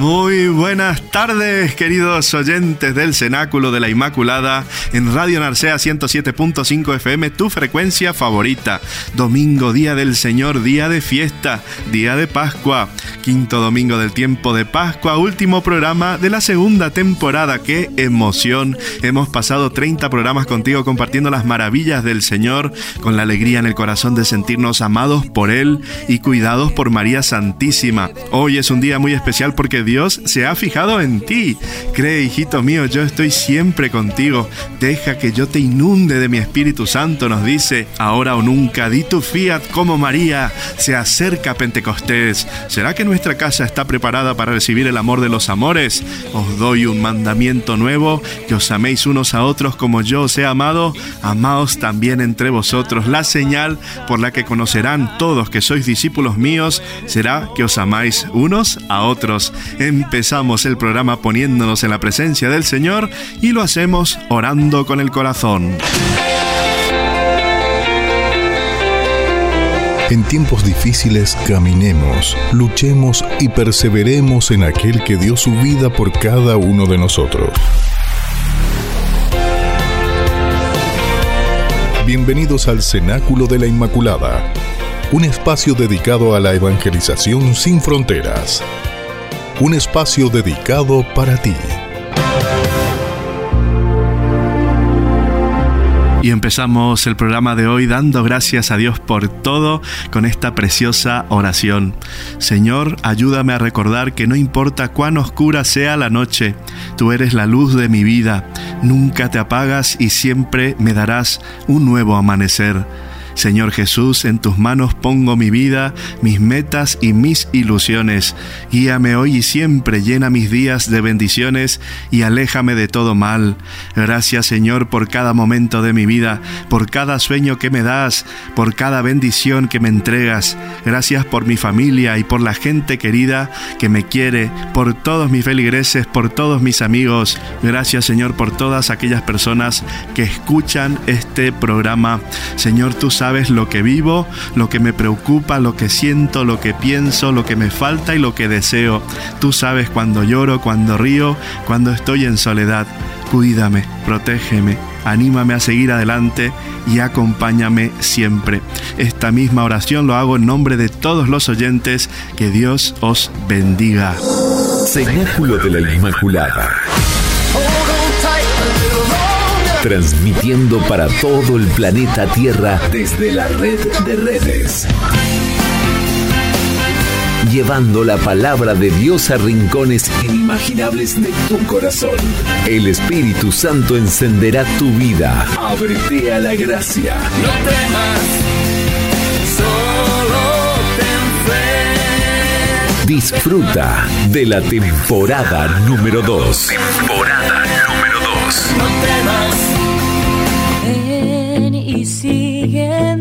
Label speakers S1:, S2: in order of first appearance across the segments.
S1: Muy buenas tardes, queridos oyentes del Cenáculo de la Inmaculada en Radio Narcea 107.5 FM, tu frecuencia favorita. Domingo, día del Señor, día de fiesta, día de Pascua, quinto domingo del tiempo de Pascua, último programa de la segunda temporada. ¡Qué emoción! Hemos pasado 30 programas contigo compartiendo las maravillas del Señor, con la alegría en el corazón de sentirnos amados por Él y cuidados por María Santísima. Hoy es un día muy especial porque Dios se ha fijado en ti. Cree, hijito mío, yo estoy siempre contigo. Deja que yo te inunde de mi Espíritu Santo, nos dice, ahora o nunca, di tu fiat como María. Se acerca Pentecostés. ¿Será que nuestra casa está preparada para recibir el amor de los amores? Os doy un mandamiento nuevo, que os améis unos a otros como yo os he amado. Amaos también entre vosotros. La señal por la que conocerán todos que sois discípulos míos será que os amáis unos a otros. Empezamos el programa poniéndonos en la presencia del Señor y lo hacemos orando con el corazón.
S2: En tiempos difíciles caminemos, luchemos y perseveremos en aquel que dio su vida por cada uno de nosotros. Bienvenidos al Cenáculo de la Inmaculada, un espacio dedicado a la evangelización sin fronteras un espacio dedicado para ti.
S1: Y empezamos el programa de hoy dando gracias a Dios por todo con esta preciosa oración. Señor, ayúdame a recordar que no importa cuán oscura sea la noche, tú eres la luz de mi vida, nunca te apagas y siempre me darás un nuevo amanecer. Señor Jesús, en tus manos pongo mi vida, mis metas y mis ilusiones. Guíame hoy y siempre, llena mis días de bendiciones y aléjame de todo mal. Gracias Señor por cada momento de mi vida, por cada sueño que me das, por cada bendición que me entregas. Gracias por mi familia y por la gente querida que me quiere, por todos mis feligreses, por todos mis amigos. Gracias Señor por todas aquellas personas que escuchan este programa. Señor, tú sabes lo que vivo, lo que me preocupa, lo que siento, lo que pienso, lo que me falta y lo que deseo. Tú sabes cuando lloro, cuando río, cuando estoy en soledad. Cuídame, protégeme, anímame a seguir adelante y acompáñame siempre. Esta misma oración lo hago en nombre de todos los oyentes. Que Dios os bendiga.
S3: Cenáculo de la Inmaculada transmitiendo para todo el planeta Tierra desde la red de redes. Llevando la palabra de Dios a rincones inimaginables de tu corazón. El Espíritu Santo encenderá tu vida. Ábrete a la gracia. No temas, solo ten fe. Disfruta de la temporada número 2. Temporada número 2. No temas.
S4: y siguen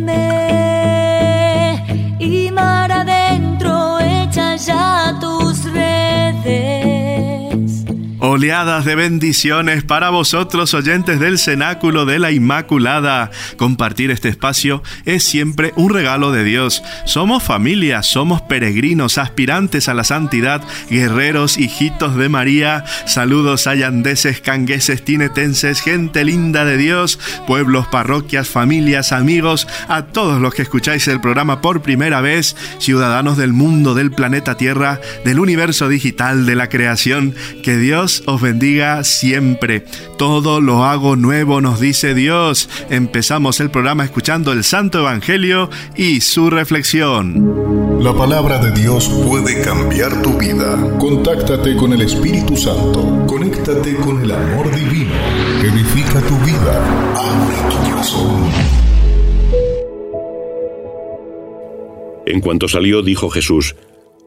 S1: Oleadas de bendiciones para vosotros, oyentes del Cenáculo de la Inmaculada. Compartir este espacio es siempre un regalo de Dios. Somos familia, somos peregrinos, aspirantes a la santidad, guerreros, hijitos de María. Saludos ayandeses, cangueses, tinetenses, gente linda de Dios, pueblos, parroquias, familias, amigos, a todos los que escucháis el programa por primera vez, ciudadanos del mundo, del planeta Tierra, del universo digital, de la creación. Que Dios os bendiga siempre. Todo lo hago nuevo, nos dice Dios. Empezamos el programa escuchando el Santo Evangelio y su reflexión.
S2: La palabra de Dios puede cambiar tu vida. Contáctate con el Espíritu Santo. Conéctate con el amor divino. Edifica tu vida. Abre tu corazón.
S5: En cuanto salió, dijo Jesús,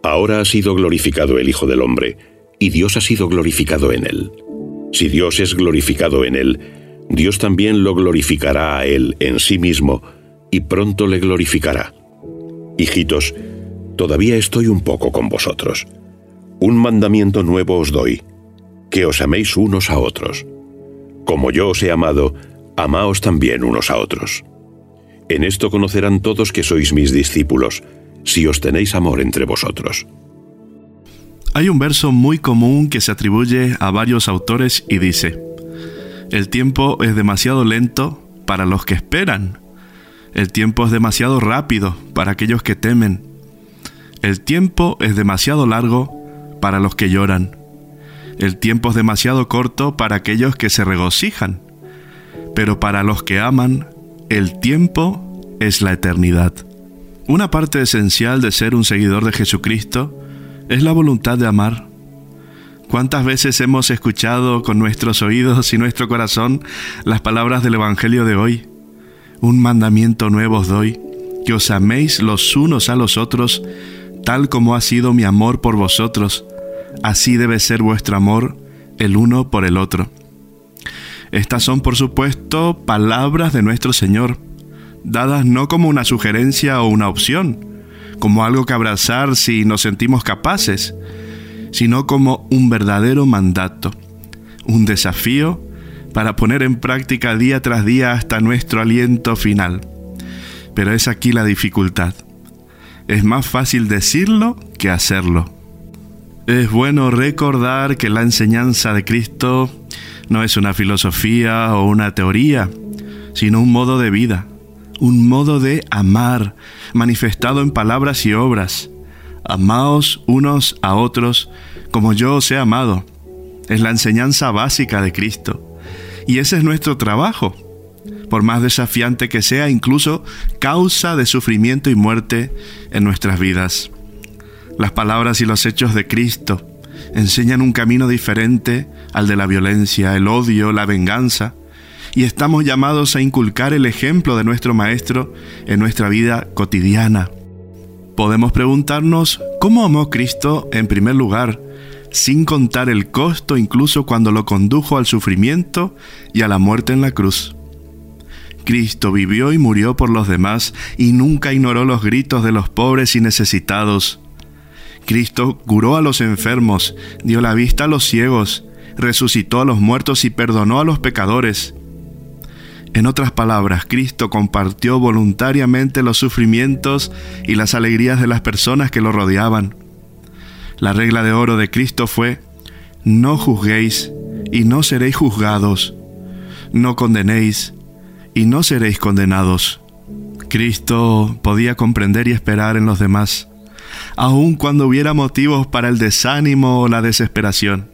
S5: Ahora ha sido glorificado el Hijo del Hombre, y Dios ha sido glorificado en él. Si Dios es glorificado en él, Dios también lo glorificará a él en sí mismo, y pronto le glorificará. Hijitos, todavía estoy un poco con vosotros. Un mandamiento nuevo os doy, que os améis unos a otros. Como yo os he amado, amaos también unos a otros. En esto conocerán todos que sois mis discípulos, si os tenéis amor entre vosotros.
S1: Hay un verso muy común que se atribuye a varios autores y dice, El tiempo es demasiado lento para los que esperan. El tiempo es demasiado rápido para aquellos que temen. El tiempo es demasiado largo para los que lloran. El tiempo es demasiado corto para aquellos que se regocijan. Pero para los que aman, el tiempo es la eternidad. Una parte esencial de ser un seguidor de Jesucristo es la voluntad de amar. ¿Cuántas veces hemos escuchado con nuestros oídos y nuestro corazón las palabras del Evangelio de hoy? Un mandamiento nuevo os doy, que os améis los unos a los otros, tal como ha sido mi amor por vosotros, así debe ser vuestro amor el uno por el otro. Estas son, por supuesto, palabras de nuestro Señor dadas no como una sugerencia o una opción, como algo que abrazar si nos sentimos capaces, sino como un verdadero mandato, un desafío para poner en práctica día tras día hasta nuestro aliento final. Pero es aquí la dificultad. Es más fácil decirlo que hacerlo. Es bueno recordar que la enseñanza de Cristo no es una filosofía o una teoría, sino un modo de vida un modo de amar, manifestado en palabras y obras. Amaos unos a otros como yo os he amado. Es la enseñanza básica de Cristo. Y ese es nuestro trabajo. Por más desafiante que sea, incluso causa de sufrimiento y muerte en nuestras vidas. Las palabras y los hechos de Cristo enseñan un camino diferente al de la violencia, el odio, la venganza, y estamos llamados a inculcar el ejemplo de nuestro Maestro en nuestra vida cotidiana. Podemos preguntarnos cómo amó Cristo en primer lugar, sin contar el costo incluso cuando lo condujo al sufrimiento y a la muerte en la cruz. Cristo vivió y murió por los demás y nunca ignoró los gritos de los pobres y necesitados. Cristo curó a los enfermos, dio la vista a los ciegos, resucitó a los muertos y perdonó a los pecadores. En otras palabras, Cristo compartió voluntariamente los sufrimientos y las alegrías de las personas que lo rodeaban. La regla de oro de Cristo fue, no juzguéis y no seréis juzgados, no condenéis y no seréis condenados. Cristo podía comprender y esperar en los demás, aun cuando hubiera motivos para el desánimo o la desesperación.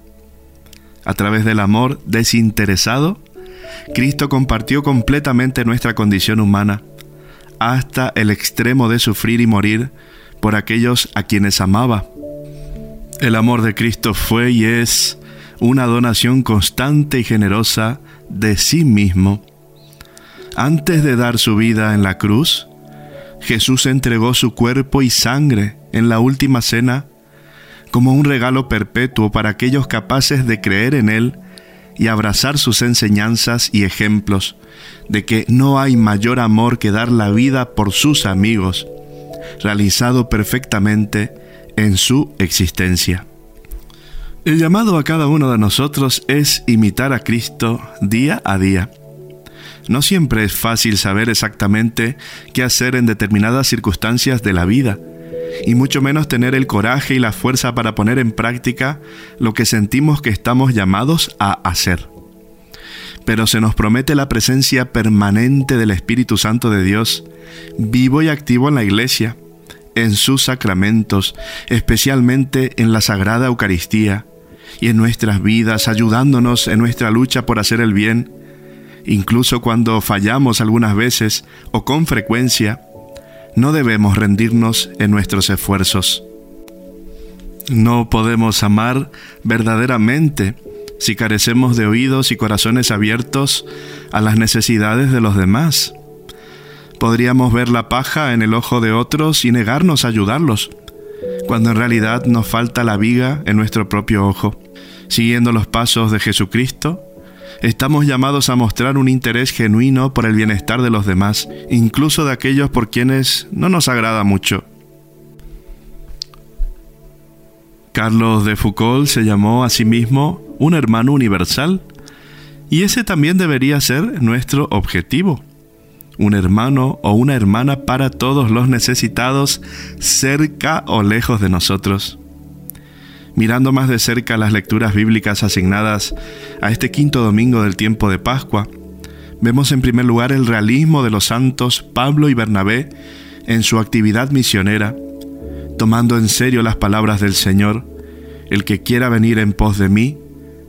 S1: A través del amor desinteresado, Cristo compartió completamente nuestra condición humana, hasta el extremo de sufrir y morir por aquellos a quienes amaba. El amor de Cristo fue y es una donación constante y generosa de sí mismo. Antes de dar su vida en la cruz, Jesús entregó su cuerpo y sangre en la última cena como un regalo perpetuo para aquellos capaces de creer en Él y abrazar sus enseñanzas y ejemplos de que no hay mayor amor que dar la vida por sus amigos, realizado perfectamente en su existencia. El llamado a cada uno de nosotros es imitar a Cristo día a día. No siempre es fácil saber exactamente qué hacer en determinadas circunstancias de la vida, y mucho menos tener el coraje y la fuerza para poner en práctica lo que sentimos que estamos llamados a hacer. Pero se nos promete la presencia permanente del Espíritu Santo de Dios, vivo y activo en la iglesia, en sus sacramentos, especialmente en la Sagrada Eucaristía, y en nuestras vidas, ayudándonos en nuestra lucha por hacer el bien, incluso cuando fallamos algunas veces o con frecuencia, no debemos rendirnos en nuestros esfuerzos. No podemos amar verdaderamente si carecemos de oídos y corazones abiertos a las necesidades de los demás. Podríamos ver la paja en el ojo de otros y negarnos a ayudarlos, cuando en realidad nos falta la viga en nuestro propio ojo. Siguiendo los pasos de Jesucristo, estamos llamados a mostrar un interés genuino por el bienestar de los demás, incluso de aquellos por quienes no nos agrada mucho. Carlos de Foucault se llamó a sí mismo un hermano universal, y ese también debería ser nuestro objetivo. Un hermano o una hermana para todos los necesitados, cerca o lejos de nosotros. Mirando más de cerca las lecturas bíblicas asignadas a este quinto domingo del tiempo de Pascua, vemos en primer lugar el realismo de los santos Pablo y Bernabé en su actividad misionera, tomando en serio las palabras del Señor, el que quiera venir en pos de mí,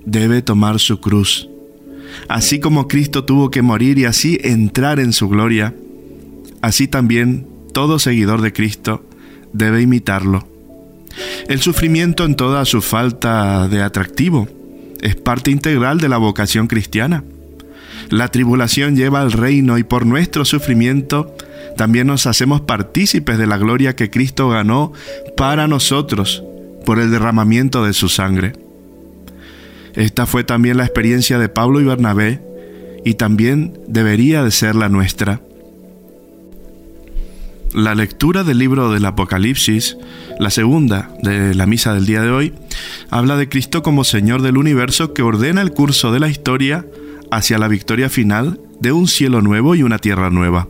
S1: debe tomar su cruz. Así como Cristo tuvo que morir y así entrar en su gloria, así también todo seguidor de Cristo debe imitarlo. El sufrimiento en toda su falta de atractivo es parte integral de la vocación cristiana. La tribulación lleva al reino y por nuestro sufrimiento también nos hacemos partícipes de la gloria que Cristo ganó para nosotros por el derramamiento de su sangre. Esta fue también la experiencia de Pablo y Bernabé y también debería de ser la nuestra. La lectura del libro del Apocalipsis, la segunda de la misa del día de hoy, habla de Cristo como Señor del universo que ordena el curso de la historia hacia la victoria final de un cielo nuevo y una tierra nueva.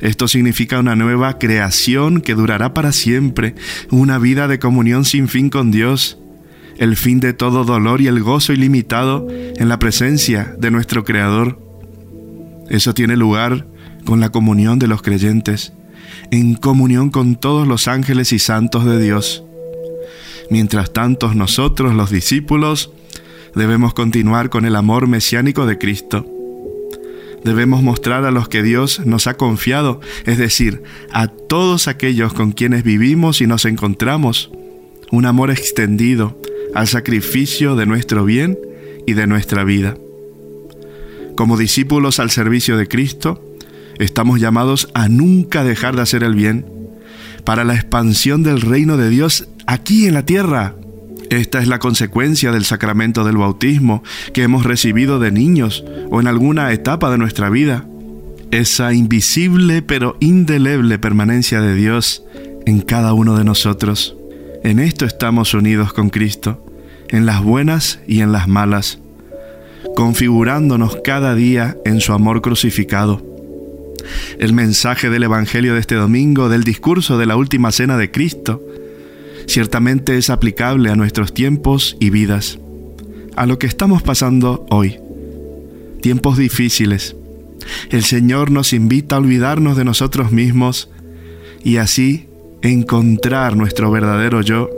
S1: Esto significa una nueva creación que durará para siempre, una vida de comunión sin fin con Dios, el fin de todo dolor y el gozo ilimitado en la presencia de nuestro Creador. Eso tiene lugar con la comunión de los creyentes, en comunión con todos los ángeles y santos de Dios. Mientras tanto, nosotros, los discípulos, debemos continuar con el amor mesiánico de Cristo. Debemos mostrar a los que Dios nos ha confiado, es decir, a todos aquellos con quienes vivimos y nos encontramos, un amor extendido al sacrificio de nuestro bien y de nuestra vida. Como discípulos al servicio de Cristo, estamos llamados a nunca dejar de hacer el bien para la expansión del reino de Dios aquí en la tierra. Esta es la consecuencia del sacramento del bautismo que hemos recibido de niños o en alguna etapa de nuestra vida. Esa invisible pero indeleble permanencia de Dios en cada uno de nosotros. En esto estamos unidos con Cristo, en las buenas y en las malas, configurándonos cada día en su amor crucificado el mensaje del Evangelio de este domingo, del discurso de la última cena de Cristo, ciertamente es aplicable a nuestros tiempos y vidas, a lo que estamos pasando hoy. Tiempos difíciles. El Señor nos invita a olvidarnos de nosotros mismos y así encontrar nuestro verdadero yo,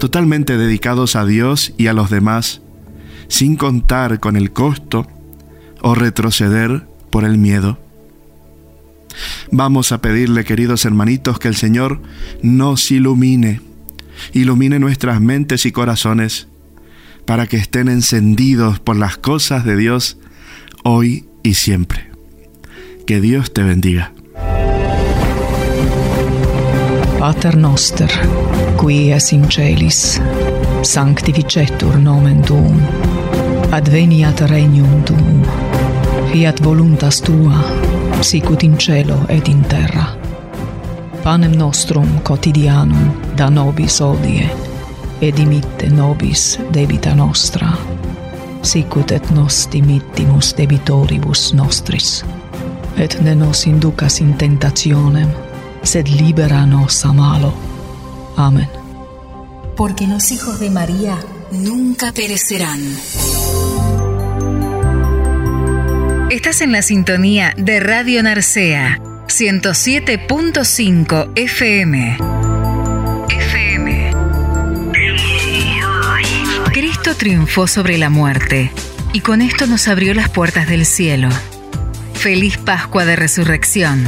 S1: totalmente dedicados a Dios y a los demás, sin contar con el costo o retroceder por el miedo. Vamos a pedirle, queridos hermanitos, que el Señor nos ilumine, ilumine nuestras mentes y corazones, para que estén encendidos por las cosas de Dios hoy y siempre. Que Dios te bendiga.
S6: Pater noster, qui es in celis, sanctificetur nomen tuum, adveniat regnum tuum, fiat voluntas tua, sicut in cielo et in terra. Panem nostrum quotidianum da nobis odie, et dimitte nobis debita nostra, sicut et nos dimittimus debitoribus nostris. Et ne nos inducas in tentationem, sed libera nos a malo. Amen.
S7: Porque los hijos de María nunca perecerán.
S8: Estás en la sintonía de Radio Narcea, 107.5 FM. FM. Cristo triunfó sobre la muerte y con esto nos abrió las puertas del cielo. Feliz Pascua de Resurrección.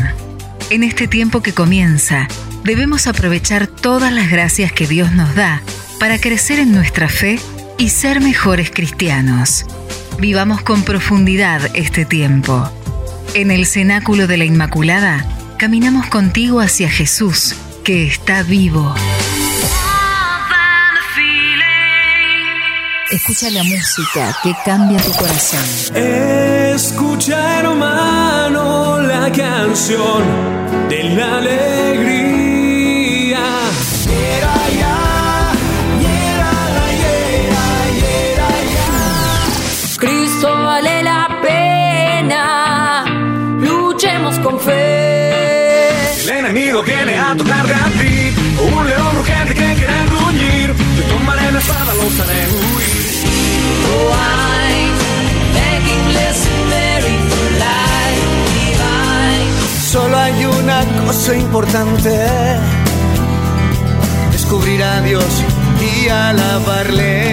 S8: En este tiempo que comienza, debemos aprovechar todas las gracias que Dios nos da para crecer en nuestra fe y ser mejores cristianos. Vivamos con profundidad este tiempo. En el cenáculo de la Inmaculada, caminamos contigo hacia Jesús, que está vivo.
S7: Escucha la música que cambia tu corazón.
S9: Escucha, hermano, la canción de la alegría. El enemigo viene a tocarte a ti. Un león urgente que quiere gruñir. Yo tomaré la espada, los haré huir.
S4: Oh, I'm begging, Mary, for life divine.
S10: Solo hay una cosa importante, descubrir a Dios y alabarle.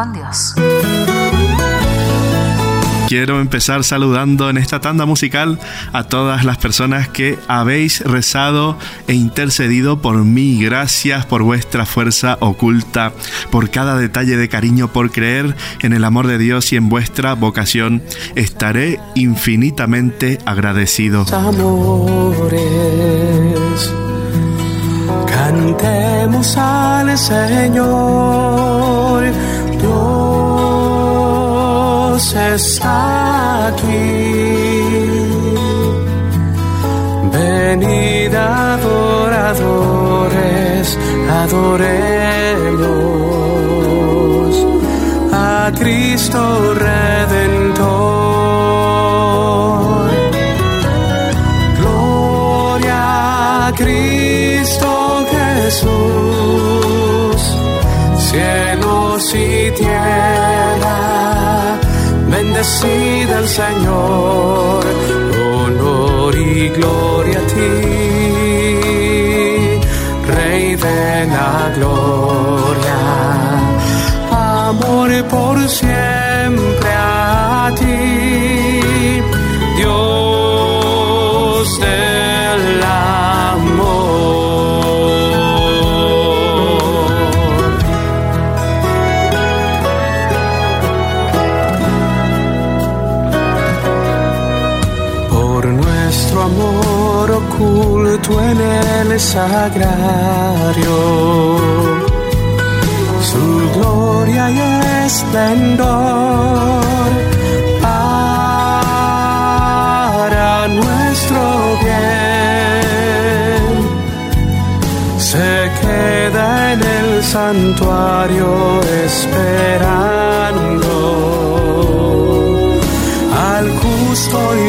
S8: Con Dios.
S1: Quiero empezar saludando en esta tanda musical a todas las personas que habéis rezado e intercedido por mí. Gracias por vuestra fuerza oculta, por cada detalle de cariño, por creer en el amor de Dios y en vuestra vocación. Estaré infinitamente agradecido.
S9: amores. Cantemos al Señor. Dios está aquí. Venid adoradores, adoremos a Cristo Redentor. Gloria a Cristo Jesús, cielos bendecida el Señor, honor y gloria a ti, Rey de la gloria, amor por siempre en el sagrario. Su gloria y esplendor para nuestro bien se queda en el santuario esperando al justo y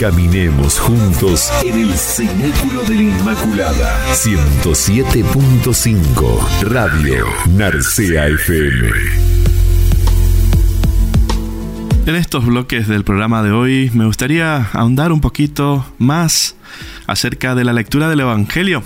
S3: Caminemos juntos en el Cenáculo de la Inmaculada. 107.5 Radio Narcea FM.
S1: En estos bloques del programa de hoy me gustaría ahondar un poquito más acerca de la lectura del Evangelio,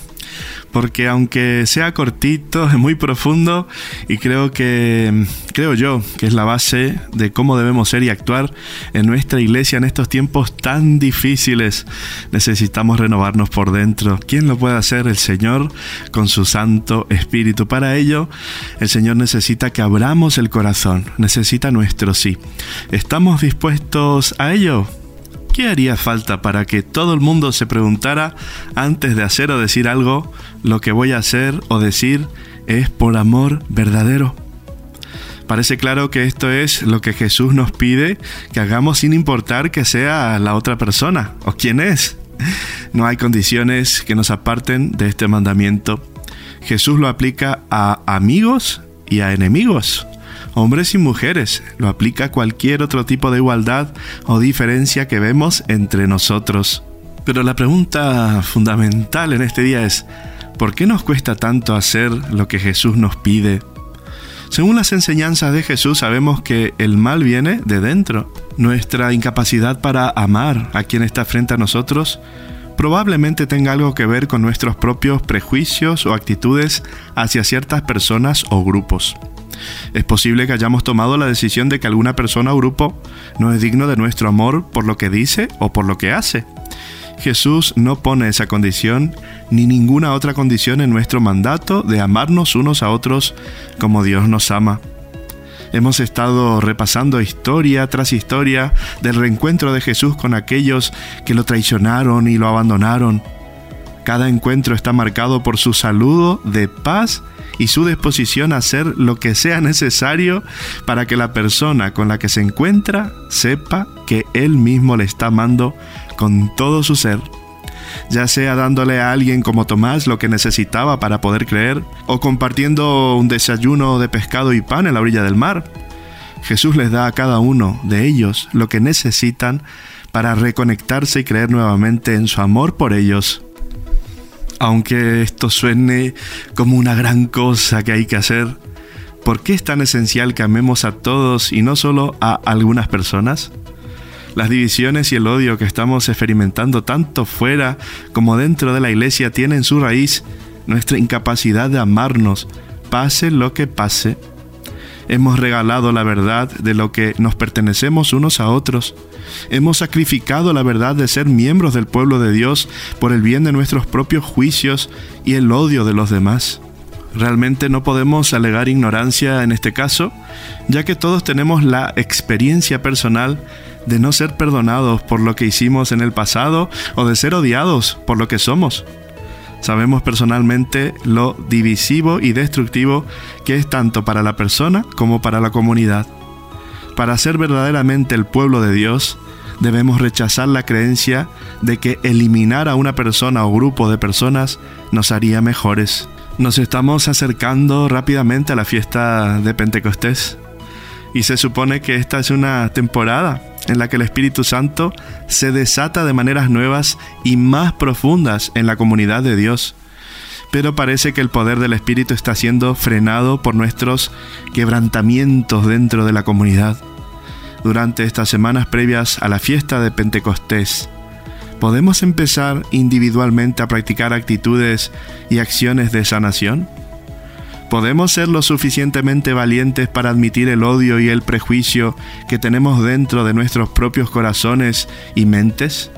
S1: porque aunque sea cortito, es muy profundo y creo que creo yo que es la base de cómo debemos ser y actuar en nuestra iglesia en estos tiempos tan difíciles. Necesitamos renovarnos por dentro. ¿Quién lo puede hacer? El Señor con su Santo Espíritu. Para ello, el Señor necesita que abramos el corazón, necesita nuestro sí. ¿Estamos dispuestos a ello? ¿Qué haría falta para que todo el mundo se preguntara antes de hacer o decir algo, lo que voy a hacer o decir es por amor verdadero? Parece claro que esto es lo que Jesús nos pide que hagamos sin importar que sea la otra persona o quién es. No hay condiciones que nos aparten de este mandamiento. Jesús lo aplica a amigos y a enemigos hombres y mujeres, lo aplica a cualquier otro tipo de igualdad o diferencia que vemos entre nosotros. Pero la pregunta fundamental en este día es, ¿por qué nos cuesta tanto hacer lo que Jesús nos pide? Según las enseñanzas de Jesús sabemos que el mal viene de dentro. Nuestra incapacidad para amar a quien está frente a nosotros probablemente tenga algo que ver con nuestros propios prejuicios o actitudes hacia ciertas personas o grupos. Es posible que hayamos tomado la decisión de que alguna persona o grupo no es digno de nuestro amor por lo que dice o por lo que hace. Jesús no pone esa condición ni ninguna otra condición en nuestro mandato de amarnos unos a otros como Dios nos ama. Hemos estado repasando historia tras historia del reencuentro de Jesús con aquellos que lo traicionaron y lo abandonaron. Cada encuentro está marcado por su saludo de paz y su disposición a hacer lo que sea necesario para que la persona con la que se encuentra sepa que Él mismo le está amando con todo su ser, ya sea dándole a alguien como Tomás lo que necesitaba para poder creer, o compartiendo un desayuno de pescado y pan en la orilla del mar. Jesús les da a cada uno de ellos lo que necesitan para reconectarse y creer nuevamente en su amor por ellos. Aunque esto suene como una gran cosa que hay que hacer, ¿por qué es tan esencial que amemos a todos y no solo a algunas personas? Las divisiones y el odio que estamos experimentando tanto fuera como dentro de la iglesia tienen su raíz nuestra incapacidad de amarnos, pase lo que pase. Hemos regalado la verdad de lo que nos pertenecemos unos a otros. Hemos sacrificado la verdad de ser miembros del pueblo de Dios por el bien de nuestros propios juicios y el odio de los demás. Realmente no podemos alegar ignorancia en este caso, ya que todos tenemos la experiencia personal de no ser perdonados por lo que hicimos en el pasado o de ser odiados por lo que somos. Sabemos personalmente lo divisivo y destructivo que es tanto para la persona como para la comunidad. Para ser verdaderamente el pueblo de Dios, debemos rechazar la creencia de que eliminar a una persona o grupo de personas nos haría mejores. Nos estamos acercando rápidamente a la fiesta de Pentecostés y se supone que esta es una temporada en la que el Espíritu Santo se desata de maneras nuevas y más profundas en la comunidad de Dios. Pero parece que el poder del Espíritu está siendo frenado por nuestros quebrantamientos dentro de la comunidad. Durante estas semanas previas a la fiesta de Pentecostés, ¿podemos empezar individualmente a practicar actitudes y acciones de sanación? ¿Podemos ser lo suficientemente valientes para admitir el odio y el prejuicio que tenemos dentro de nuestros propios corazones y mentes?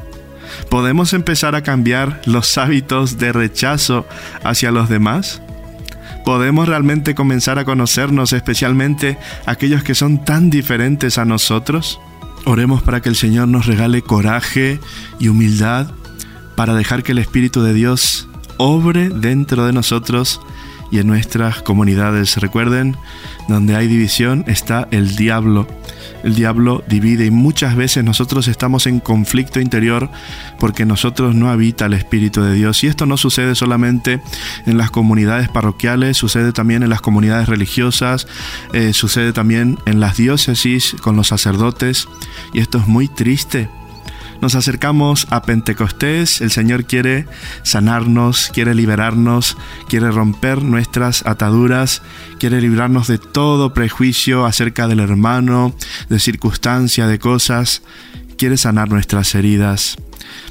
S1: ¿Podemos empezar a cambiar los hábitos de rechazo hacia los demás? ¿Podemos realmente comenzar a conocernos, especialmente aquellos que son tan diferentes a nosotros? Oremos para que el Señor nos regale coraje y humildad para dejar que el Espíritu de Dios obre dentro de nosotros y en nuestras comunidades. Recuerden, donde hay división está el diablo. El diablo divide y muchas veces nosotros estamos en conflicto interior porque nosotros no habita el Espíritu de Dios. Y esto no sucede solamente en las comunidades parroquiales, sucede también en las comunidades religiosas, eh, sucede también en las diócesis con los sacerdotes. Y esto es muy triste nos acercamos a Pentecostés, el Señor quiere sanarnos, quiere liberarnos, quiere romper nuestras ataduras, quiere librarnos de todo prejuicio acerca del hermano, de circunstancia, de cosas, quiere sanar nuestras heridas.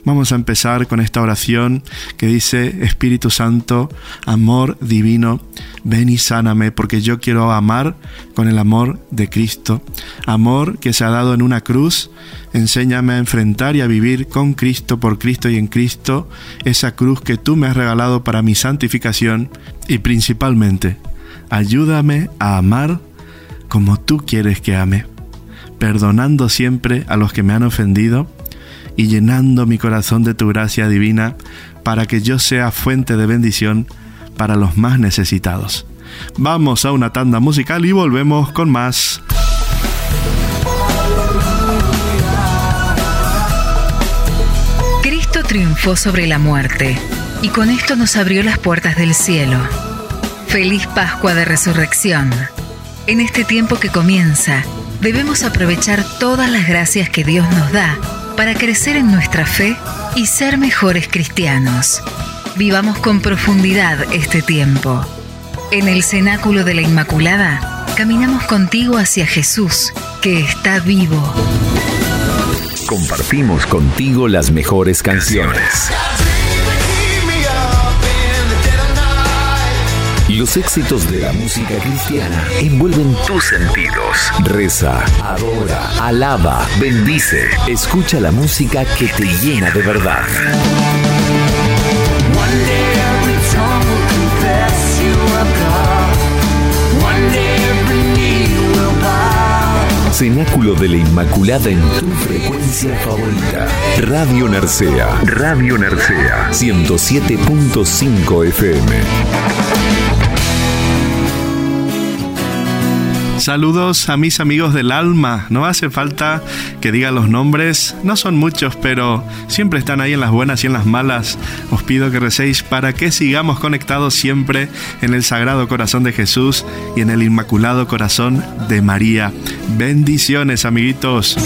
S1: Vamos a empezar con esta oración que dice, Espíritu Santo, amor divino, ven y sáname porque yo quiero amar con el amor de Cristo, amor que se ha dado en una cruz. Enséñame a enfrentar y a vivir con Cristo, por Cristo y en Cristo, esa cruz que tú me has regalado para mi santificación y principalmente, ayúdame a amar como tú quieres que ame, perdonando siempre a los que me han ofendido y llenando mi corazón de tu gracia divina para que yo sea fuente de bendición para los más necesitados. Vamos a una tanda musical y volvemos con más.
S8: Cristo triunfó sobre la muerte y con esto nos abrió las puertas del cielo. Feliz Pascua de Resurrección. En este tiempo que comienza, debemos aprovechar todas las gracias que Dios nos da para crecer en nuestra fe y ser mejores cristianos. Vivamos con profundidad este tiempo. En el cenáculo de la Inmaculada, caminamos contigo hacia Jesús, que está vivo.
S3: Compartimos contigo las mejores canciones. Los éxitos de la música cristiana envuelven tus sentidos. Reza, adora, alaba, bendice. Escucha la música que te llena de verdad. Cenáculo de la Inmaculada en tu frecuencia favorita. Radio Narcea. Radio Narcea. 107.5 FM.
S1: Saludos a mis amigos del alma. No hace falta que diga los nombres, no son muchos, pero siempre están ahí en las buenas y en las malas. Os pido que recéis para que sigamos conectados siempre en el Sagrado Corazón de Jesús y en el Inmaculado Corazón de María. Bendiciones, amiguitos.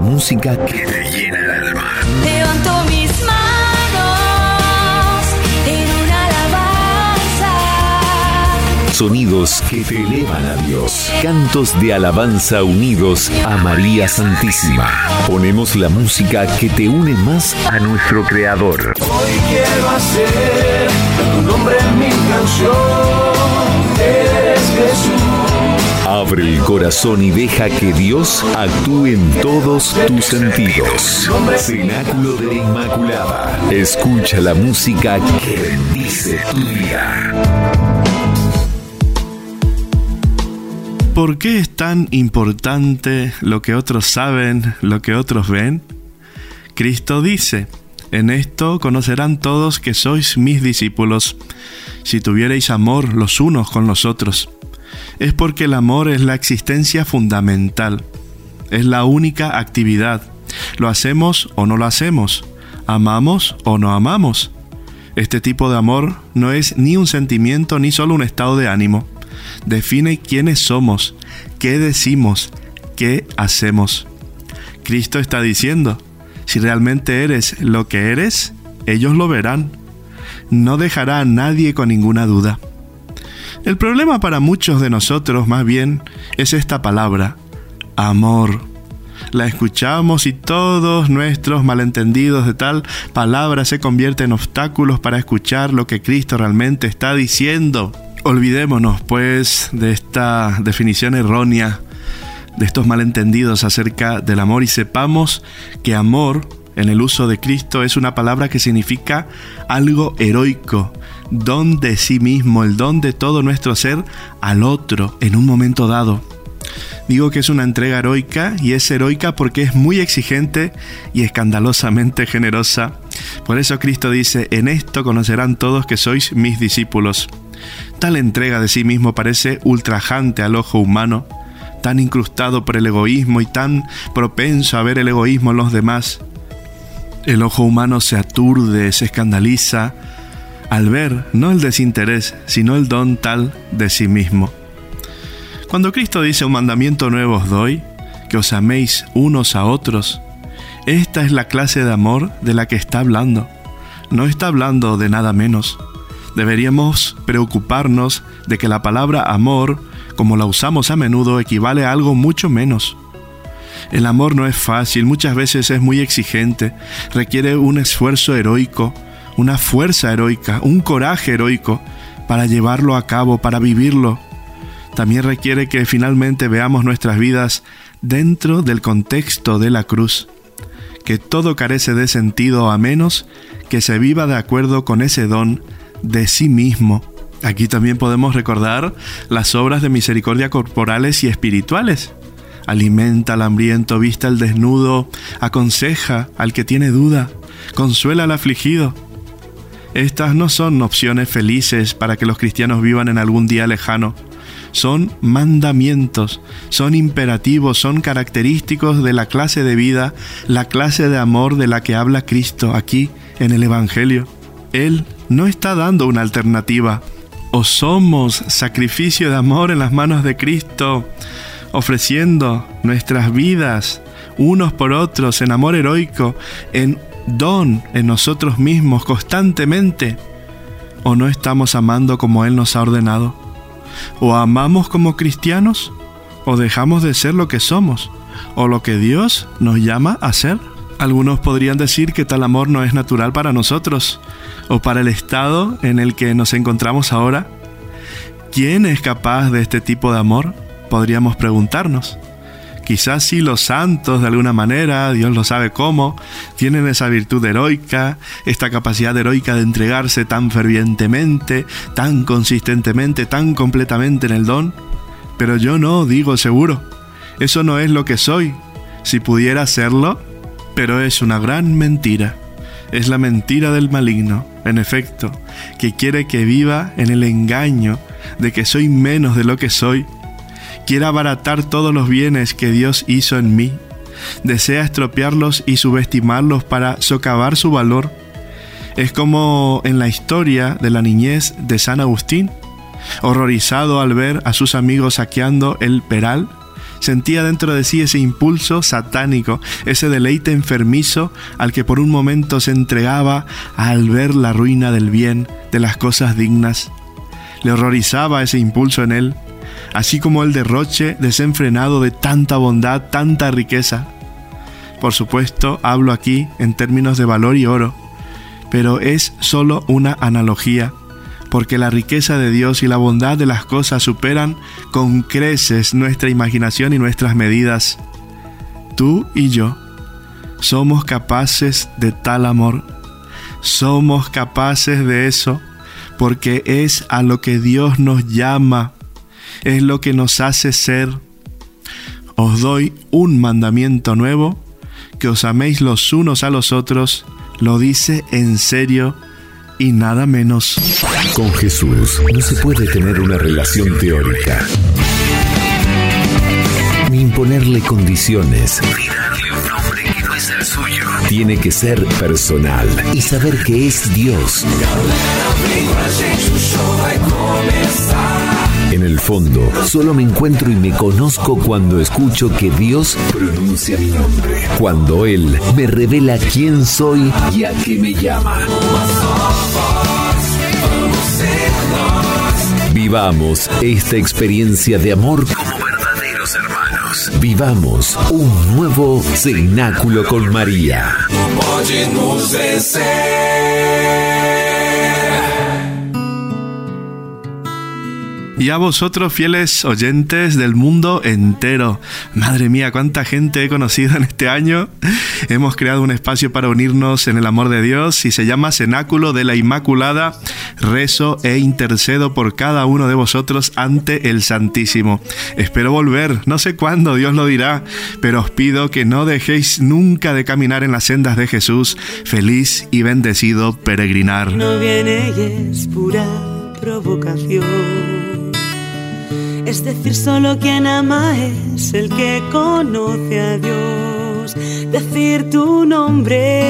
S10: La
S3: música que te llena el alma.
S4: Levanto mis manos en una alabanza.
S3: Sonidos que te elevan a Dios. Cantos de alabanza unidos a María Santísima. Ponemos la música que te une más a nuestro Creador.
S9: Hoy quiero hacer tu nombre en mi canción. Eres Jesús.
S3: Abre el corazón y deja que Dios actúe en todos tus sentidos. Cenáculo de la Inmaculada. Escucha la música que bendice tu día.
S1: ¿Por qué es tan importante lo que otros saben, lo que otros ven? Cristo dice, en esto conocerán todos que sois mis discípulos, si tuvierais amor los unos con los otros. Es porque el amor es la existencia fundamental, es la única actividad. Lo hacemos o no lo hacemos, amamos o no amamos. Este tipo de amor no es ni un sentimiento ni solo un estado de ánimo. Define quiénes somos, qué decimos, qué hacemos. Cristo está diciendo, si realmente eres lo que eres, ellos lo verán. No dejará a nadie con ninguna duda. El problema para muchos de nosotros, más bien, es esta palabra, amor. La escuchamos y todos nuestros malentendidos de tal palabra se convierten en obstáculos para escuchar lo que Cristo realmente está diciendo. Olvidémonos, pues, de esta definición errónea, de estos malentendidos acerca del amor y sepamos que amor, en el uso de Cristo, es una palabra que significa algo heroico, don de sí mismo, el don de todo nuestro ser al otro en un momento dado. Digo que es una entrega heroica y es heroica porque es muy exigente y escandalosamente generosa. Por eso Cristo dice, en esto conocerán todos que sois mis discípulos. Tal entrega de sí mismo parece ultrajante al ojo humano, tan incrustado por el egoísmo y tan propenso a ver el egoísmo en los demás. El ojo humano se aturde, se escandaliza al ver no el desinterés, sino el don tal de sí mismo. Cuando Cristo dice un mandamiento nuevo os doy, que os améis unos a otros, esta es la clase de amor de la que está hablando. No está hablando de nada menos. Deberíamos preocuparnos de que la palabra amor, como la usamos a menudo, equivale a algo mucho menos. El amor no es fácil, muchas veces es muy exigente, requiere un esfuerzo heroico, una fuerza heroica, un coraje heroico para llevarlo a cabo, para vivirlo. También requiere que finalmente veamos nuestras vidas dentro del contexto de la cruz, que todo carece de sentido a menos que se viva de acuerdo con ese don de sí mismo. Aquí también podemos recordar las obras de misericordia corporales y espirituales. Alimenta al hambriento, vista al desnudo, aconseja al que tiene duda, consuela al afligido. Estas no son opciones felices para que los cristianos vivan en algún día lejano. Son mandamientos, son imperativos, son característicos de la clase de vida, la clase de amor de la que habla Cristo aquí en el Evangelio. Él no está dando una alternativa. O somos sacrificio de amor en las manos de Cristo, ofreciendo nuestras vidas unos por otros en amor heroico, en don en nosotros mismos constantemente. O no estamos amando como Él nos ha ordenado. O amamos como cristianos, o dejamos de ser lo que somos, o lo que Dios nos llama a ser. Algunos podrían decir que tal amor no es natural para nosotros o para el estado en el que nos encontramos ahora. ¿Quién es capaz de este tipo de amor? Podríamos preguntarnos. Quizás si los santos de alguna manera, Dios lo sabe cómo, tienen esa virtud heroica, esta capacidad heroica de entregarse tan fervientemente, tan consistentemente, tan completamente en el don. Pero yo no, digo seguro. Eso no es lo que soy. Si pudiera serlo, pero es una gran mentira. Es la mentira del maligno, en efecto, que quiere que viva en el engaño de que soy menos de lo que soy. Quiere abaratar todos los bienes que Dios hizo en mí. Desea estropearlos y subestimarlos para socavar su valor. Es como en la historia de la niñez de San Agustín, horrorizado al ver a sus amigos saqueando el peral sentía dentro de sí ese impulso satánico, ese deleite enfermizo al que por un momento se entregaba al ver la ruina del bien, de las cosas dignas. Le horrorizaba ese impulso en él, así como el derroche desenfrenado de tanta bondad, tanta riqueza. Por supuesto, hablo aquí en términos de valor y oro, pero es solo una analogía porque la riqueza de Dios y la bondad de las cosas superan con creces nuestra imaginación y nuestras medidas. Tú y yo somos capaces de tal amor, somos capaces de eso, porque es a lo que Dios nos llama, es lo que nos hace ser. Os doy un mandamiento nuevo, que os améis los unos a los otros, lo dice en serio y nada menos.
S3: Con Jesús no se puede tener una relación teórica. Ni imponerle condiciones. Tiene que ser personal y saber que es Dios. En el fondo, solo me encuentro y me conozco cuando escucho que Dios pronuncia mi nombre. Cuando Él me revela quién soy y a qué me llama. Vivamos esta experiencia de amor como verdaderos hermanos. Vivamos un nuevo cenáculo con María.
S1: Y a vosotros, fieles oyentes del mundo entero. Madre mía, cuánta gente he conocido en este año. Hemos creado un espacio para unirnos en el amor de Dios y se llama Cenáculo de la Inmaculada. Rezo e intercedo por cada uno de vosotros ante el Santísimo. Espero volver, no sé cuándo, Dios lo dirá, pero os pido que no dejéis nunca de caminar en las sendas de Jesús, feliz y bendecido peregrinar.
S11: No viene y es pura provocación. Es decir, solo quien ama es el que conoce a Dios. Decir tu nombre,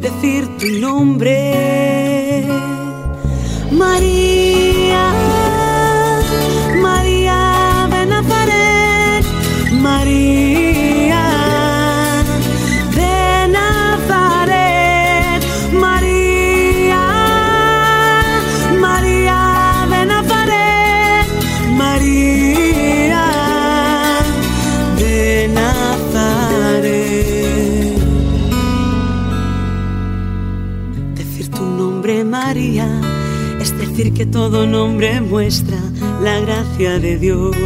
S11: decir tu nombre. María, que todo nombre muestra la gracia de Dios.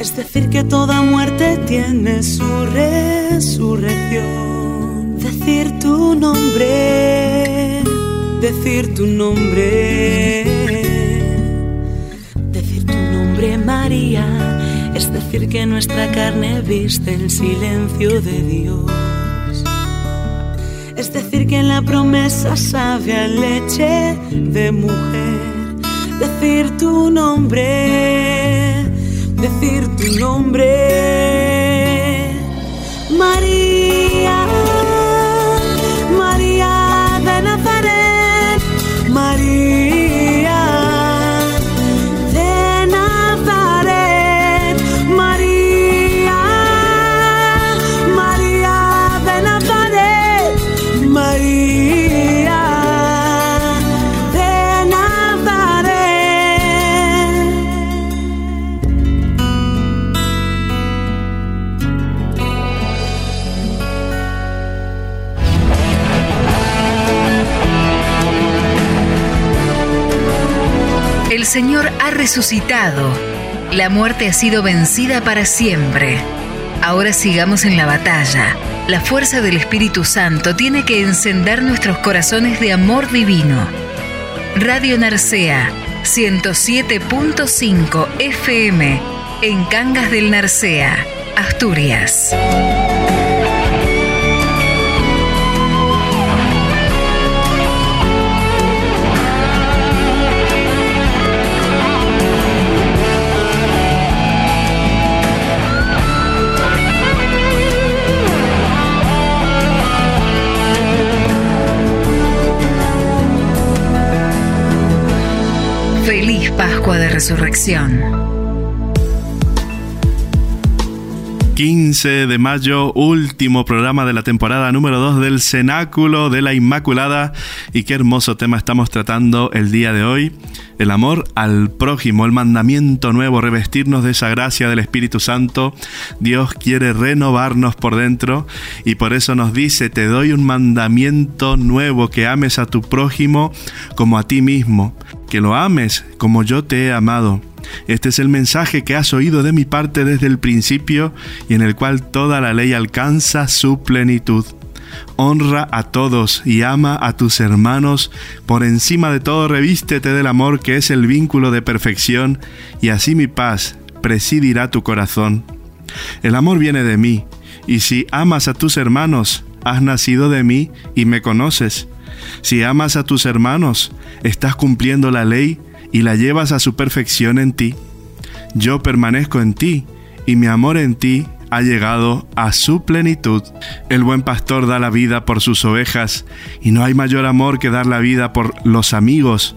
S11: Es decir que toda muerte tiene su resurrección. Decir tu nombre, decir tu nombre. Decir tu nombre, María, es decir que nuestra carne viste el silencio de Dios. Es decir, que la promesa sabe a leche de mujer. Decir tu nombre, decir tu nombre. María,
S8: resucitado. La muerte ha sido vencida para siempre. Ahora sigamos en la batalla. La fuerza del Espíritu Santo tiene que encender nuestros corazones de amor divino. Radio Narcea, 107.5 FM en Cangas del Narcea, Asturias. De Resurrección.
S1: 15 de mayo, último programa de la temporada número 2 del Cenáculo de la Inmaculada. Y qué hermoso tema estamos tratando el día de hoy. El amor al prójimo, el mandamiento nuevo, revestirnos de esa gracia del Espíritu Santo. Dios quiere renovarnos por dentro y por eso nos dice, te doy un mandamiento nuevo, que ames a tu prójimo como a ti mismo, que lo ames como yo te he amado. Este es el mensaje que has oído de mi parte desde el principio y en el cual toda la ley alcanza su plenitud. Honra a todos y ama a tus hermanos. Por encima de todo revístete del amor que es el vínculo de perfección y así mi paz presidirá tu corazón. El amor viene de mí y si amas a tus hermanos, has nacido de mí y me conoces. Si amas a tus hermanos, estás cumpliendo la ley y la llevas a su perfección en ti. Yo permanezco en ti y mi amor en ti ha llegado a su plenitud. El buen pastor da la vida por sus ovejas y no hay mayor amor que dar la vida por los amigos.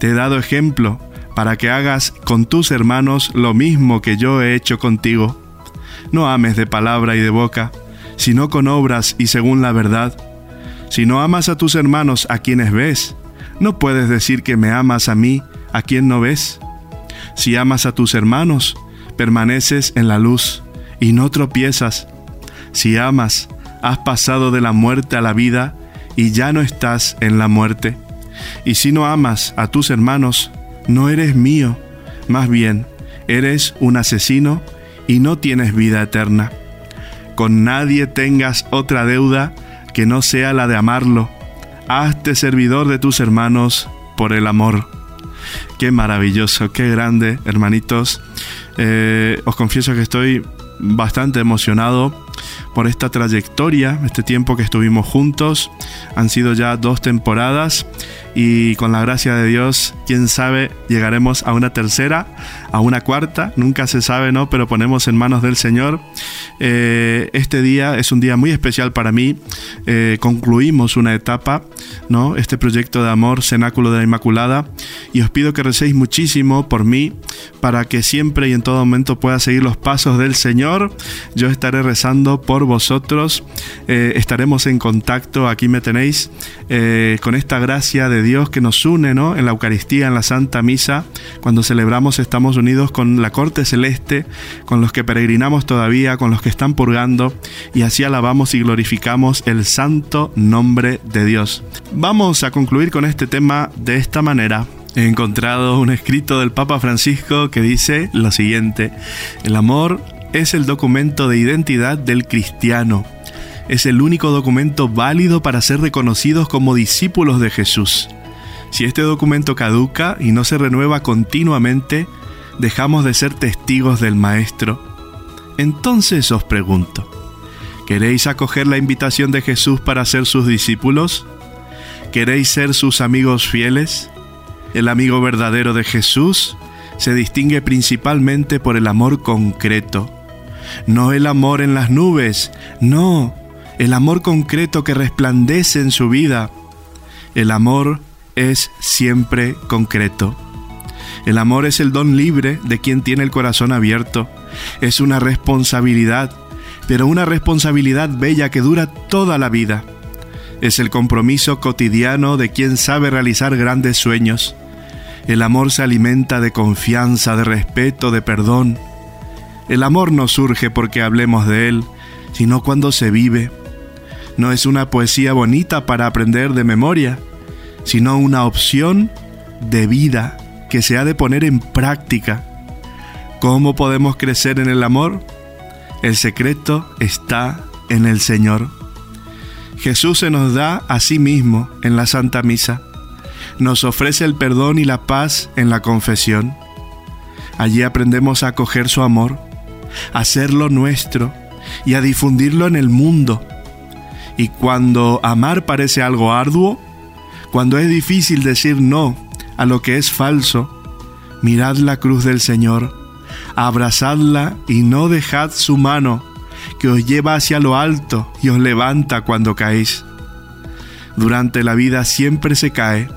S1: Te he dado ejemplo para que hagas con tus hermanos lo mismo que yo he hecho contigo. No ames de palabra y de boca, sino con obras y según la verdad. Si no amas a tus hermanos a quienes ves, no puedes decir que me amas a mí a quien no ves. Si amas a tus hermanos, permaneces en la luz y no tropiezas. Si amas, has pasado de la muerte a la vida y ya no estás en la muerte. Y si no amas a tus hermanos, no eres mío, más bien, eres un asesino y no tienes vida eterna. Con nadie tengas otra deuda que no sea la de amarlo. Hazte servidor de tus hermanos por el amor. Qué maravilloso, qué grande, hermanitos. Eh, os confieso que estoy bastante emocionado por esta trayectoria, este tiempo que estuvimos juntos. Han sido ya dos temporadas y con la gracia de Dios, quién sabe, llegaremos a una tercera, a una cuarta, nunca se sabe, ¿no? Pero ponemos en manos del Señor. Eh, este día es un día muy especial para mí. Eh, concluimos una etapa, ¿no? Este proyecto de amor, Cenáculo de la Inmaculada. Y os pido que recéis muchísimo por mí, para que siempre y en todo momento pueda seguir los pasos del Señor. Yo estaré rezando por vosotros. Eh, estaremos en contacto, aquí me tenéis, con esta gracia de Dios que nos une, ¿no? En la Eucaristía, en la Santa Misa, cuando celebramos estamos unidos con la corte celeste, con los que peregrinamos todavía, con los que están purgando, y así alabamos y glorificamos el santo nombre de Dios. Vamos a concluir con este tema de esta manera. He encontrado un escrito del Papa Francisco que dice lo siguiente, el amor es el documento de identidad del cristiano es el único documento válido para ser reconocidos como discípulos de Jesús. Si este documento caduca y no se renueva continuamente, dejamos de ser testigos del Maestro. Entonces os pregunto, ¿queréis acoger la invitación de Jesús para ser sus discípulos? ¿Queréis ser sus amigos fieles? El amigo verdadero de Jesús se distingue principalmente por el amor concreto. No el amor en las nubes, no, el amor concreto que resplandece en su vida. El amor es siempre concreto. El amor es el don libre de quien tiene el corazón abierto. Es una responsabilidad, pero una responsabilidad bella que dura toda la vida. Es el compromiso cotidiano de quien sabe realizar grandes sueños. El amor se alimenta de confianza, de respeto, de perdón. El amor no surge porque hablemos de él, sino cuando se vive, no es una poesía bonita para aprender de memoria, sino una opción de vida que se ha de poner en práctica. ¿Cómo podemos crecer en el amor? El secreto está en el Señor. Jesús se nos da a sí mismo en la Santa Misa. nos ofrece el perdón y la paz en la confesión. Allí aprendemos a acoger su amor, hacerlo nuestro y a difundirlo en el mundo. Y cuando amar parece algo arduo, cuando es difícil decir no a lo que es falso, mirad la cruz del Señor, abrazadla y no dejad su mano, que os lleva hacia lo alto y os levanta cuando caéis. Durante la vida siempre se cae,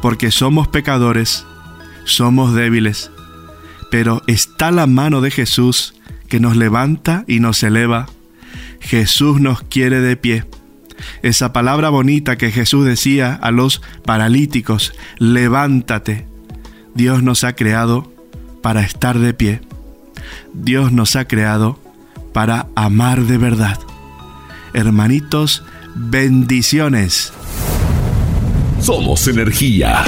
S1: porque somos pecadores, somos débiles, pero está la mano de Jesús que nos levanta y nos eleva. Jesús nos quiere de pie. Esa palabra bonita que Jesús decía a los paralíticos, levántate. Dios nos ha creado para estar de pie. Dios nos ha creado para amar de verdad. Hermanitos, bendiciones.
S3: Somos energía.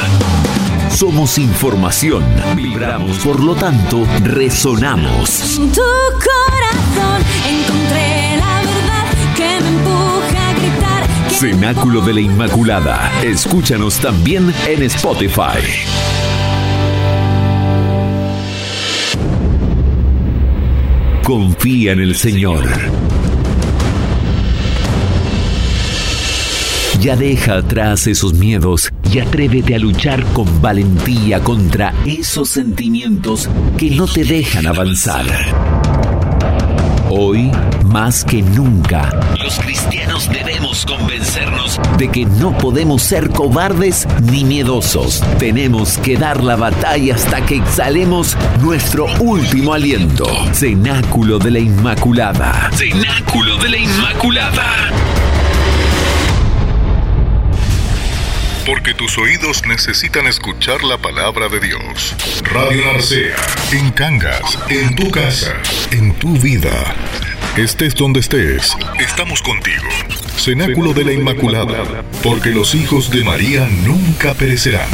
S3: Somos información. Vibramos, por lo tanto, resonamos.
S4: En tu corazón encontré la verdad que me empuja a gritar.
S3: Cenáculo de la Inmaculada. Escúchanos también en Spotify. Confía en el Señor. Ya deja atrás esos miedos y atrévete a luchar con valentía contra esos sentimientos que no te dejan avanzar. Hoy, más que nunca, los cristianos debemos convencernos de que no podemos ser cobardes ni miedosos. Tenemos que dar la batalla hasta que exhalemos nuestro último aliento. Cenáculo de la Inmaculada. Cenáculo de la Inmaculada.
S2: Porque tus oídos necesitan escuchar la palabra de Dios. Radio Narcea, en Cangas, en tu casa, en tu vida. Estés donde estés, estamos contigo. Cenáculo de la Inmaculada, porque los hijos de María nunca perecerán.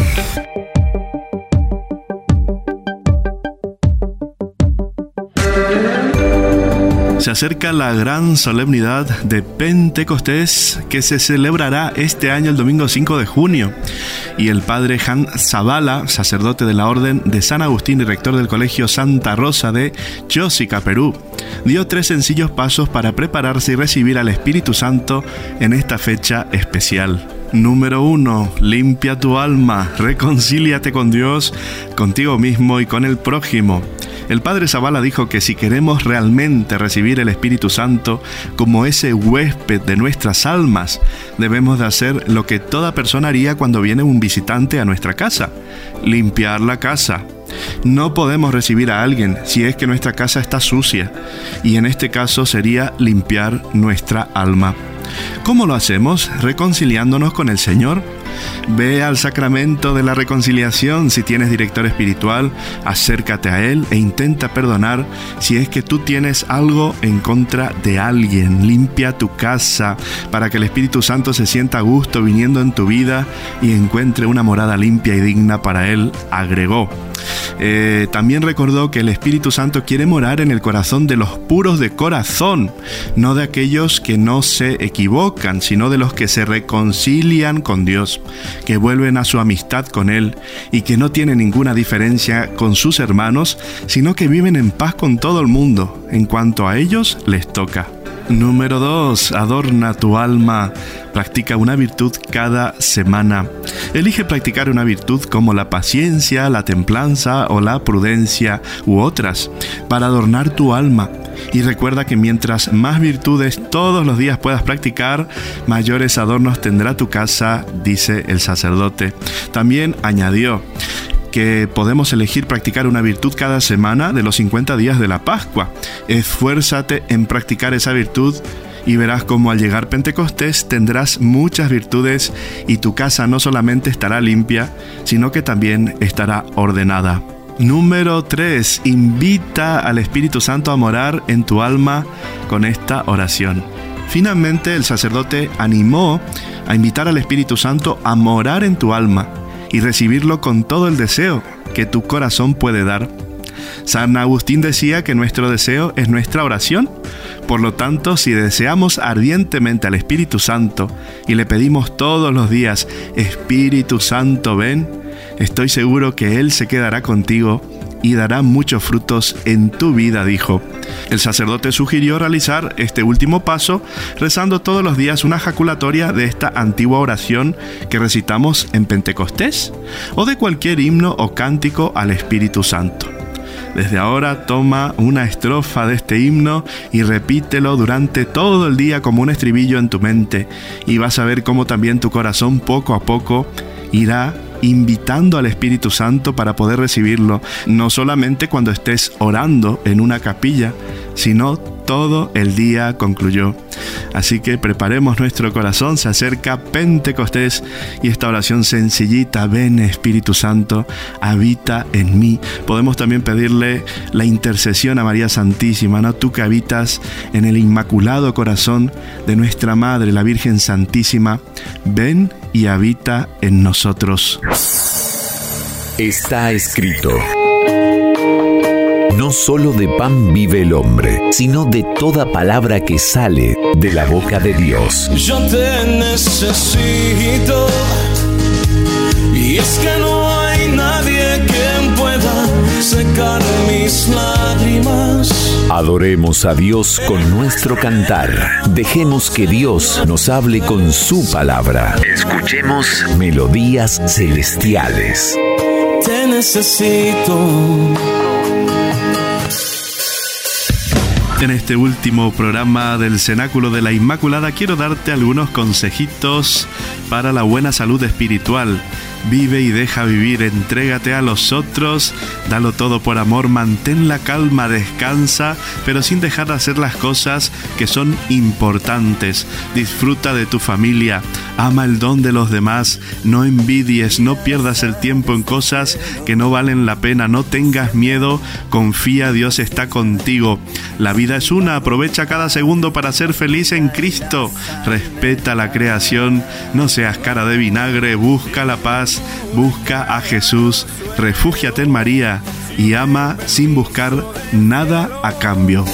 S1: Se acerca la gran solemnidad de Pentecostés que se celebrará este año el domingo 5 de junio. Y el padre Han Zavala, sacerdote de la Orden de San Agustín y rector del Colegio Santa Rosa de Chosica, Perú, dio tres sencillos pasos para prepararse y recibir al Espíritu Santo en esta fecha especial. Número uno, limpia tu alma, reconcíliate con Dios, contigo mismo y con el prójimo. El padre Zavala dijo que si queremos realmente recibir el Espíritu Santo como ese huésped de nuestras almas, debemos de hacer lo que toda persona haría cuando viene un visitante a nuestra casa, limpiar la casa. No podemos recibir a alguien si es que nuestra casa está sucia, y en este caso sería limpiar nuestra alma. ¿Cómo lo hacemos? Reconciliándonos con el Señor. Ve al sacramento de la reconciliación si tienes director espiritual, acércate a Él e intenta perdonar si es que tú tienes algo en contra de alguien. Limpia tu casa para que el Espíritu Santo se sienta a gusto viniendo en tu vida y encuentre una morada limpia y digna para Él, agregó. Eh, también recordó que el Espíritu Santo quiere morar en el corazón de los puros de corazón, no de aquellos que no se equivocan, sino de los que se reconcilian con Dios, que vuelven a su amistad con Él y que no tienen ninguna diferencia con sus hermanos, sino que viven en paz con todo el mundo, en cuanto a ellos les toca. Número 2. Adorna tu alma. Practica una virtud cada semana. Elige practicar una virtud como la paciencia, la templanza o la prudencia u otras para adornar tu alma. Y recuerda que mientras más virtudes todos los días puedas practicar, mayores adornos tendrá tu casa, dice el sacerdote. También añadió, que podemos elegir practicar una virtud cada semana de los 50 días de la Pascua. Esfuérzate en practicar esa virtud y verás cómo al llegar Pentecostés tendrás muchas virtudes y tu casa no solamente estará limpia, sino que también estará ordenada. Número 3. Invita al Espíritu Santo a morar en tu alma con esta oración. Finalmente el sacerdote animó a invitar al Espíritu Santo a morar en tu alma y recibirlo con todo el deseo que tu corazón puede dar. San Agustín decía que nuestro deseo es nuestra oración. Por lo tanto, si deseamos ardientemente al Espíritu Santo y le pedimos todos los días, Espíritu Santo, ven, estoy seguro que Él se quedará contigo y dará muchos frutos en tu vida, dijo. El sacerdote sugirió realizar este último paso rezando todos los días una jaculatoria de esta antigua oración que recitamos en Pentecostés o de cualquier himno o cántico al Espíritu Santo. Desde ahora toma una estrofa de este himno y repítelo durante todo el día como un estribillo en tu mente y vas a ver cómo también tu corazón poco a poco irá invitando al Espíritu Santo para poder recibirlo, no solamente cuando estés orando en una capilla, sino todo el día concluyó. Así que preparemos nuestro corazón, se acerca Pentecostés y esta oración sencillita, ven Espíritu Santo, habita en mí. Podemos también pedirle la intercesión a María Santísima, ¿no? Tú que habitas en el inmaculado corazón de nuestra Madre, la Virgen Santísima, ven y habita en nosotros.
S3: Está escrito. No solo de pan vive el hombre, sino de toda palabra que sale de la boca de Dios.
S12: Yo te necesito. Y es que no secar mis lágrimas.
S3: Adoremos a Dios con nuestro cantar. Dejemos que Dios nos hable con su palabra. Escuchemos melodías celestiales.
S12: Te necesito.
S1: En este último programa del Cenáculo de la Inmaculada quiero darte algunos consejitos para la buena salud espiritual. Vive y deja vivir, entrégate a los otros, dalo todo por amor, mantén la calma, descansa, pero sin dejar de hacer las cosas que son importantes. Disfruta de tu familia, ama el don de los demás, no envidies, no pierdas el tiempo en cosas que no valen la pena, no tengas miedo, confía, Dios está contigo. La vida es una, aprovecha cada segundo para ser feliz en Cristo. Respeta la creación, no seas cara de vinagre, busca la paz, busca a Jesús, refúgiate en María y ama sin buscar nada a cambio.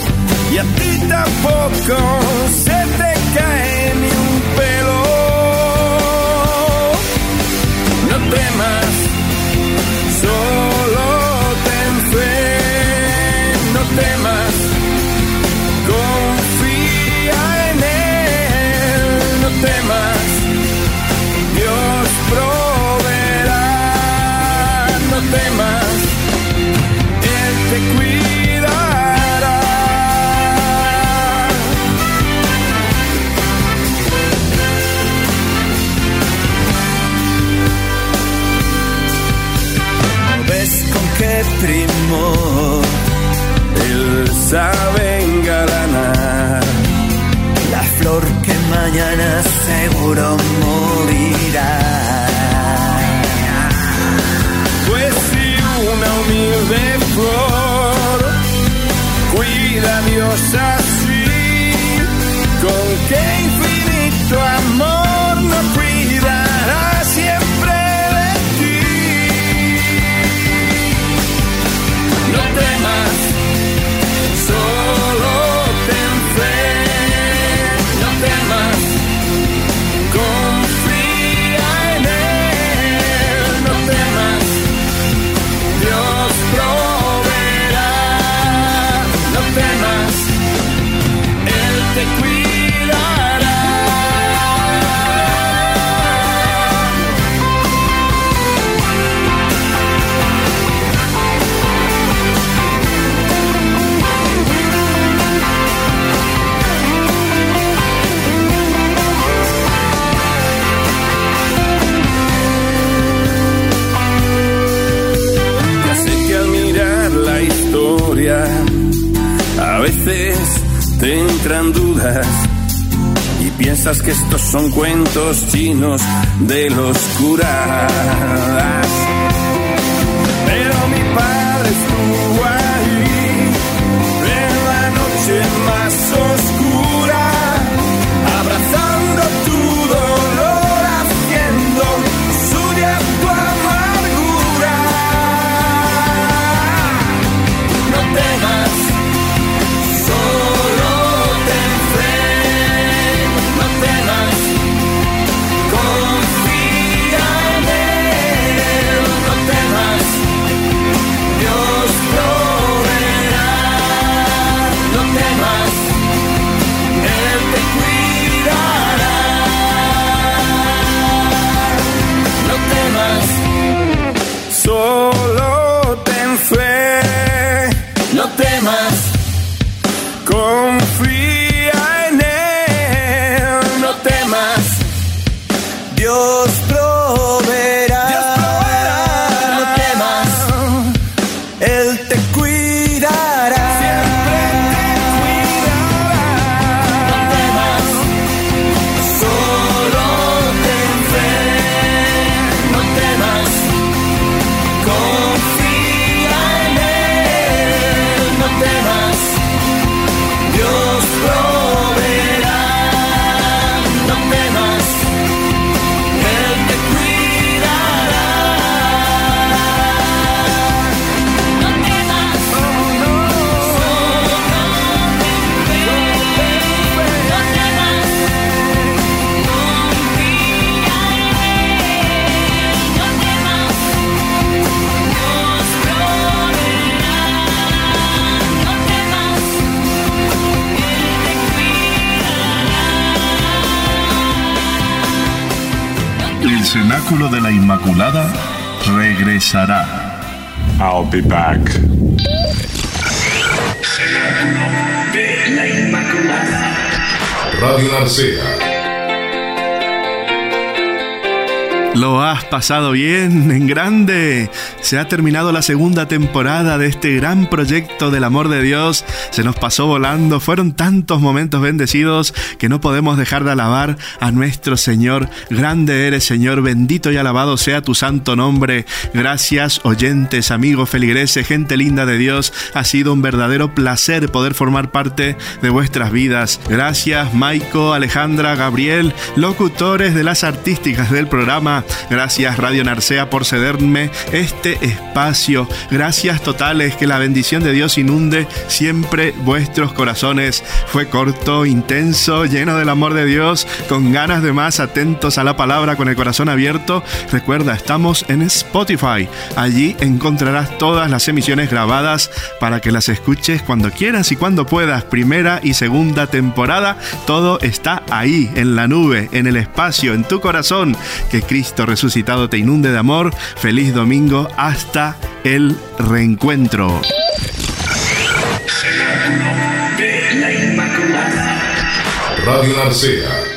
S12: Mañana seguro morirá? Pues una humilde flor cuida a Dios así, con qué infinito amor y piensas que estos son cuentos chinos de los curas. Pero mi padre
S2: Cenáculo de la Inmaculada regresará.
S13: I'll be back.
S2: Cenáculo de la Inmaculada. Radio Narcea
S1: Lo has pasado bien, en grande. Se ha terminado la segunda temporada de este gran proyecto del amor de Dios. Se nos pasó volando. Fueron tantos momentos bendecidos que no podemos dejar de alabar a nuestro Señor. Grande eres, Señor. Bendito y alabado sea tu santo nombre. Gracias, oyentes, amigos, feligreses, gente linda de Dios. Ha sido un verdadero placer poder formar parte de vuestras vidas. Gracias, Maico, Alejandra, Gabriel, locutores de las artísticas del programa. Gracias Radio Narcea por cederme este espacio. Gracias totales, que la bendición de Dios inunde siempre vuestros corazones. Fue corto, intenso, lleno del amor de Dios, con ganas de más, atentos a la palabra, con el corazón abierto. Recuerda, estamos en Spotify. Allí encontrarás todas las emisiones grabadas para que las escuches cuando quieras y cuando puedas. Primera y segunda temporada, todo está ahí, en la nube, en el espacio, en tu corazón. Que Cristo resucitado te inunde de amor. Feliz domingo hasta el reencuentro.
S2: Radio Narcea